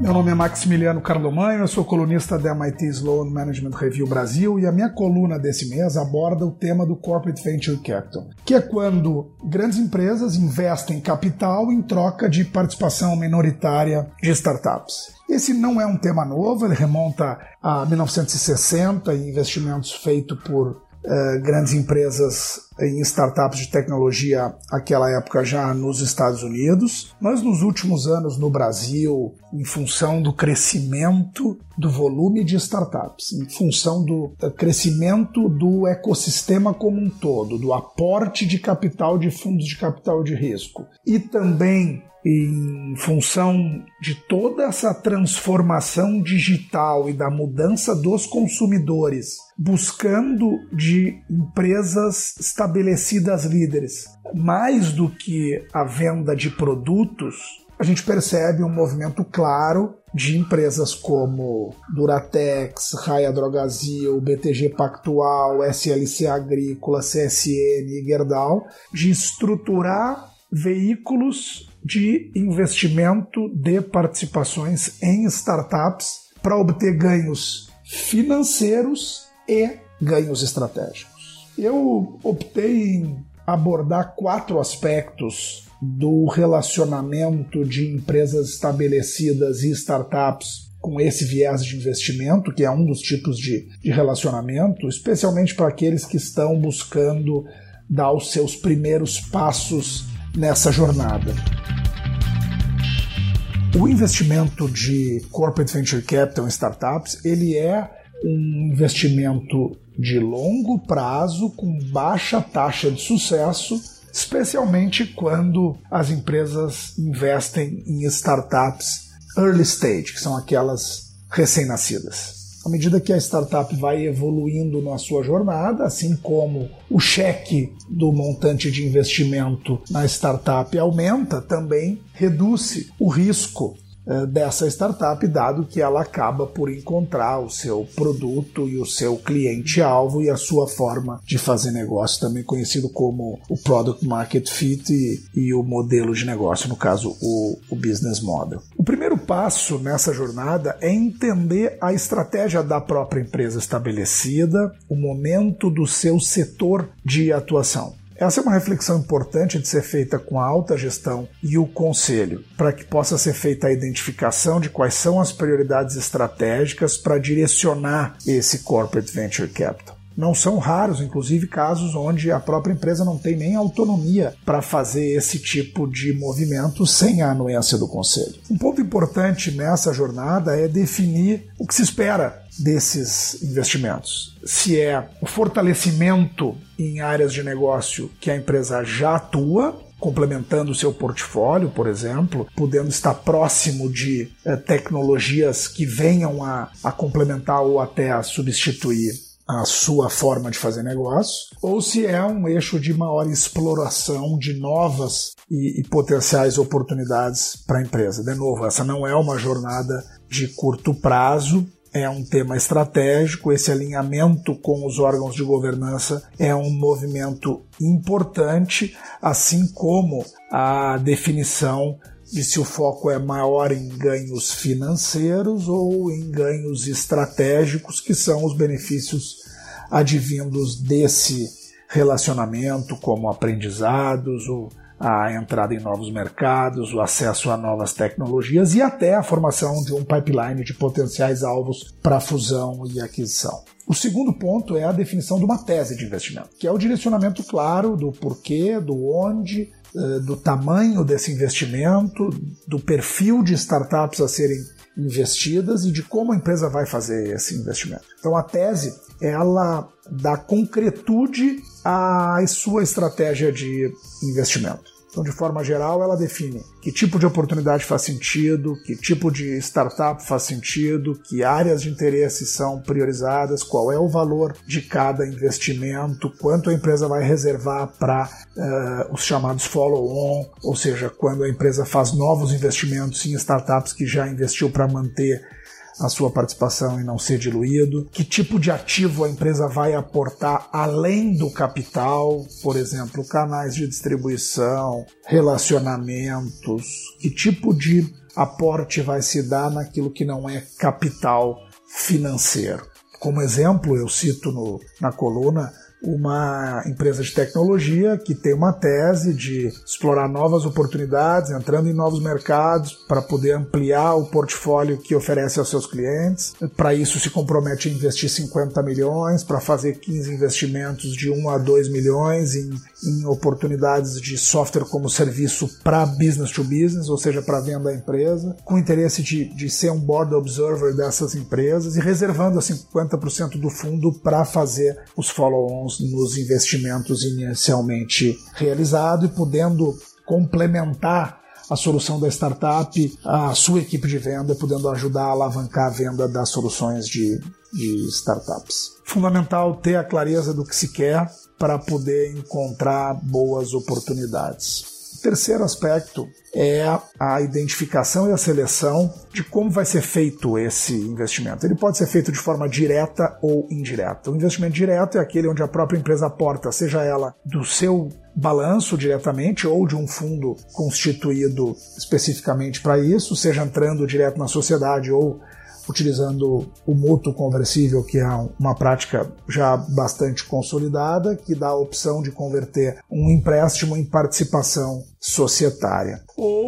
Meu nome é Maximiliano Carlomanho, eu sou colunista da MIT Sloan Management Review Brasil e a minha coluna desse mês aborda o tema do Corporate Venture Capital, que é quando grandes empresas investem capital em troca de participação minoritária de startups. Esse não é um tema novo, ele remonta a 1960 e investimentos feitos por uh, grandes empresas em startups de tecnologia aquela época já nos Estados Unidos, mas nos últimos anos no Brasil, em função do crescimento do volume de startups, em função do eh, crescimento do ecossistema como um todo, do aporte de capital de fundos de capital de risco e também em função de toda essa transformação digital e da mudança dos consumidores, buscando de empresas estabelecidas líderes, mais do que a venda de produtos, a gente percebe um movimento claro de empresas como Duratex, Raia Drogazil, BTG Pactual, SLC Agrícola, CSN e Gerdau de estruturar veículos de investimento de participações em startups para obter ganhos financeiros e ganhos estratégicos. Eu optei em abordar quatro aspectos do relacionamento de empresas estabelecidas e startups com esse viés de investimento, que é um dos tipos de, de relacionamento, especialmente para aqueles que estão buscando dar os seus primeiros passos nessa jornada. O investimento de corporate venture capital em startups, ele é um investimento de longo prazo com baixa taxa de sucesso, especialmente quando as empresas investem em startups early stage, que são aquelas recém-nascidas à medida que a startup vai evoluindo na sua jornada, assim como o cheque do montante de investimento na startup aumenta, também reduz o risco eh, dessa startup, dado que ela acaba por encontrar o seu produto e o seu cliente-alvo e a sua forma de fazer negócio, também conhecido como o Product Market Fit e, e o modelo de negócio, no caso, o, o Business Model. O primeiro passo nessa jornada é entender a estratégia da própria empresa estabelecida, o momento do seu setor de atuação. Essa é uma reflexão importante de ser feita com a alta gestão e o conselho, para que possa ser feita a identificação de quais são as prioridades estratégicas para direcionar esse corporate venture capital. Não são raros, inclusive, casos onde a própria empresa não tem nem autonomia para fazer esse tipo de movimento sem a anuência do conselho. Um ponto importante nessa jornada é definir o que se espera desses investimentos. Se é o fortalecimento em áreas de negócio que a empresa já atua, complementando o seu portfólio, por exemplo, podendo estar próximo de eh, tecnologias que venham a, a complementar ou até a substituir a sua forma de fazer negócio, ou se é um eixo de maior exploração de novas e, e potenciais oportunidades para a empresa. De novo, essa não é uma jornada de curto prazo, é um tema estratégico, esse alinhamento com os órgãos de governança é um movimento importante, assim como a definição de se o foco é maior em ganhos financeiros ou em ganhos estratégicos, que são os benefícios advindos desse relacionamento, como aprendizados, a entrada em novos mercados, o acesso a novas tecnologias e até a formação de um pipeline de potenciais alvos para fusão e aquisição. O segundo ponto é a definição de uma tese de investimento, que é o direcionamento claro do porquê, do onde, do tamanho desse investimento, do perfil de startups a serem investidas e de como a empresa vai fazer esse investimento. Então a tese ela dá concretude à sua estratégia de investimento. Então, de forma geral, ela define que tipo de oportunidade faz sentido, que tipo de startup faz sentido, que áreas de interesse são priorizadas, qual é o valor de cada investimento, quanto a empresa vai reservar para uh, os chamados follow-on, ou seja, quando a empresa faz novos investimentos em startups que já investiu para manter a sua participação e não ser diluído, que tipo de ativo a empresa vai aportar além do capital, por exemplo, canais de distribuição, relacionamentos, que tipo de aporte vai se dar naquilo que não é capital financeiro. Como exemplo, eu cito no, na coluna uma empresa de tecnologia que tem uma tese de explorar novas oportunidades, entrando em novos mercados para poder ampliar o portfólio que oferece aos seus clientes. Para isso se compromete a investir 50 milhões, para fazer 15 investimentos de 1 a 2 milhões em, em oportunidades de software como serviço para business to business, ou seja, para venda à empresa, com interesse de, de ser um board observer dessas empresas e reservando a 50% do fundo para fazer os follow-ons nos investimentos inicialmente realizados e podendo complementar a solução da startup, a sua equipe de venda, podendo ajudar a alavancar a venda das soluções de, de startups. Fundamental ter a clareza do que se quer para poder encontrar boas oportunidades terceiro aspecto é a identificação e a seleção de como vai ser feito esse investimento. Ele pode ser feito de forma direta ou indireta. O investimento direto é aquele onde a própria empresa aporta, seja ela do seu balanço diretamente ou de um fundo constituído especificamente para isso, seja entrando direto na sociedade ou utilizando o mútuo conversível, que é uma prática já bastante consolidada, que dá a opção de converter um empréstimo em participação societária. Ou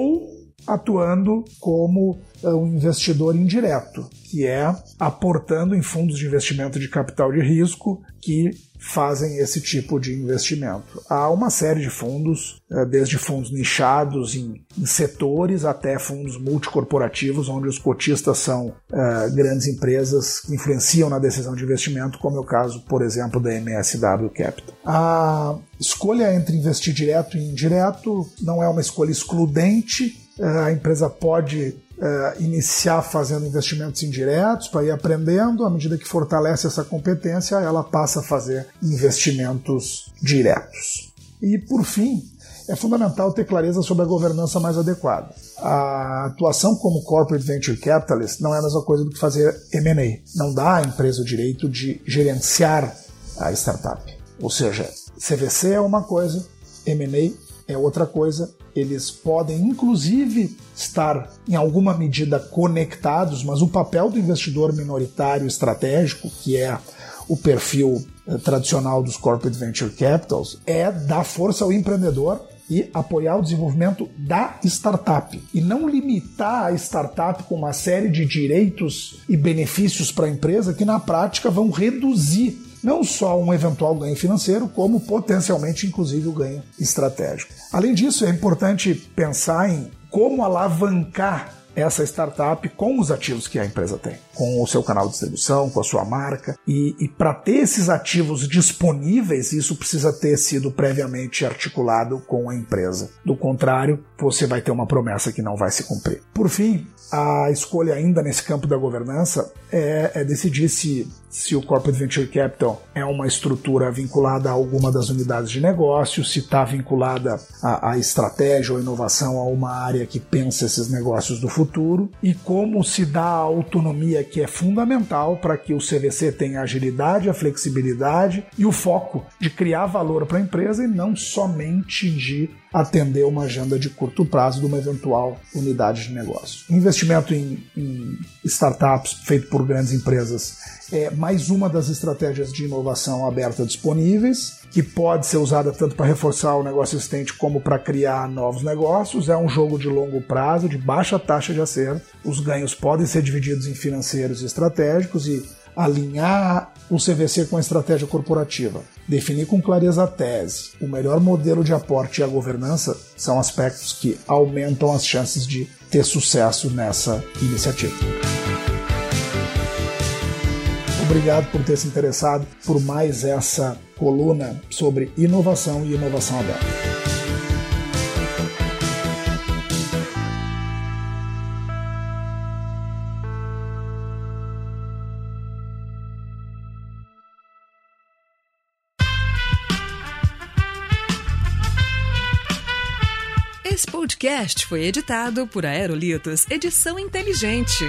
atuando como eh, um investidor indireto, que é aportando em fundos de investimento de capital de risco que fazem esse tipo de investimento. Há uma série de fundos, eh, desde fundos nichados em, setores até fundos multicorporativos, onde os cotistas são uh, grandes empresas que influenciam na decisão de investimento, como é o caso, por exemplo, da MSW Capital. A escolha entre investir direto e indireto não é uma escolha excludente, eh, a empresa pode uh, iniciar fazendo investimentos indiretos para ir aprendendo, à medida que fortalece essa competência, ela passa a fazer investimentos diretos. E por fim, é fundamental ter clareza sobre a governança mais adequada. A atuação como corporate venture capitalist não é a mesma coisa do que fazer M&A. Não dá à empresa o direito de gerenciar a startup. Ou seja, CVC é uma coisa, M&A é outra coisa. Eles podem, inclusive, estar em alguma medida conectados, mas o papel do investidor minoritário estratégico, que é o perfil eh, tradicional dos corporate venture capitals, é dar força ao empreendedor e apoiar o desenvolvimento da startup e não limitar a startup com uma série de direitos e benefícios para a empresa que na prática vão reduzir não só um eventual ganho financeiro, como potencialmente, inclusive, o ganho estratégico. Além disso, é importante pensar em como alavancar essa startup com os ativos que a empresa tem, com o seu canal de distribuição, com a sua marca. E, e para ter esses ativos disponíveis, isso precisa ter sido previamente articulado com a empresa. Do contrário, você vai ter uma promessa que não vai se cumprir. Por fim, a escolha ainda nesse campo da governança é, é decidir se se o Corporate Venture Capital é uma estrutura vinculada a alguma das unidades de negócio, se está vinculada à, estratégia ou inovação a uma área que pensa esses negócios do futuro e como se dá a autonomia que é fundamental para que o CVC tenha a agilidade, a flexibilidade e o foco de criar valor para a empresa e não somente de atender uma agenda de curto prazo de uma eventual unidade de negócio. Investimento em, em startups feito por grandes empresas é mais uma das estratégias de inovação aberta disponíveis, que pode ser usada tanto para reforçar o negócio existente como para criar novos negócios. É um jogo de longo prazo, de baixa taxa de acerto. Os ganhos podem ser divididos em financeiros e estratégicos e alinhar o CVC com a estratégia corporativa, definir com clareza a tese, o melhor modelo de aporte e a governança são aspectos que aumentam as chances de ter sucesso nessa iniciativa. Obrigado por ter se interessado por mais essa coluna sobre inovação e inovação aberta. Esse podcast foi editado por Aerolitos Edição Inteligente.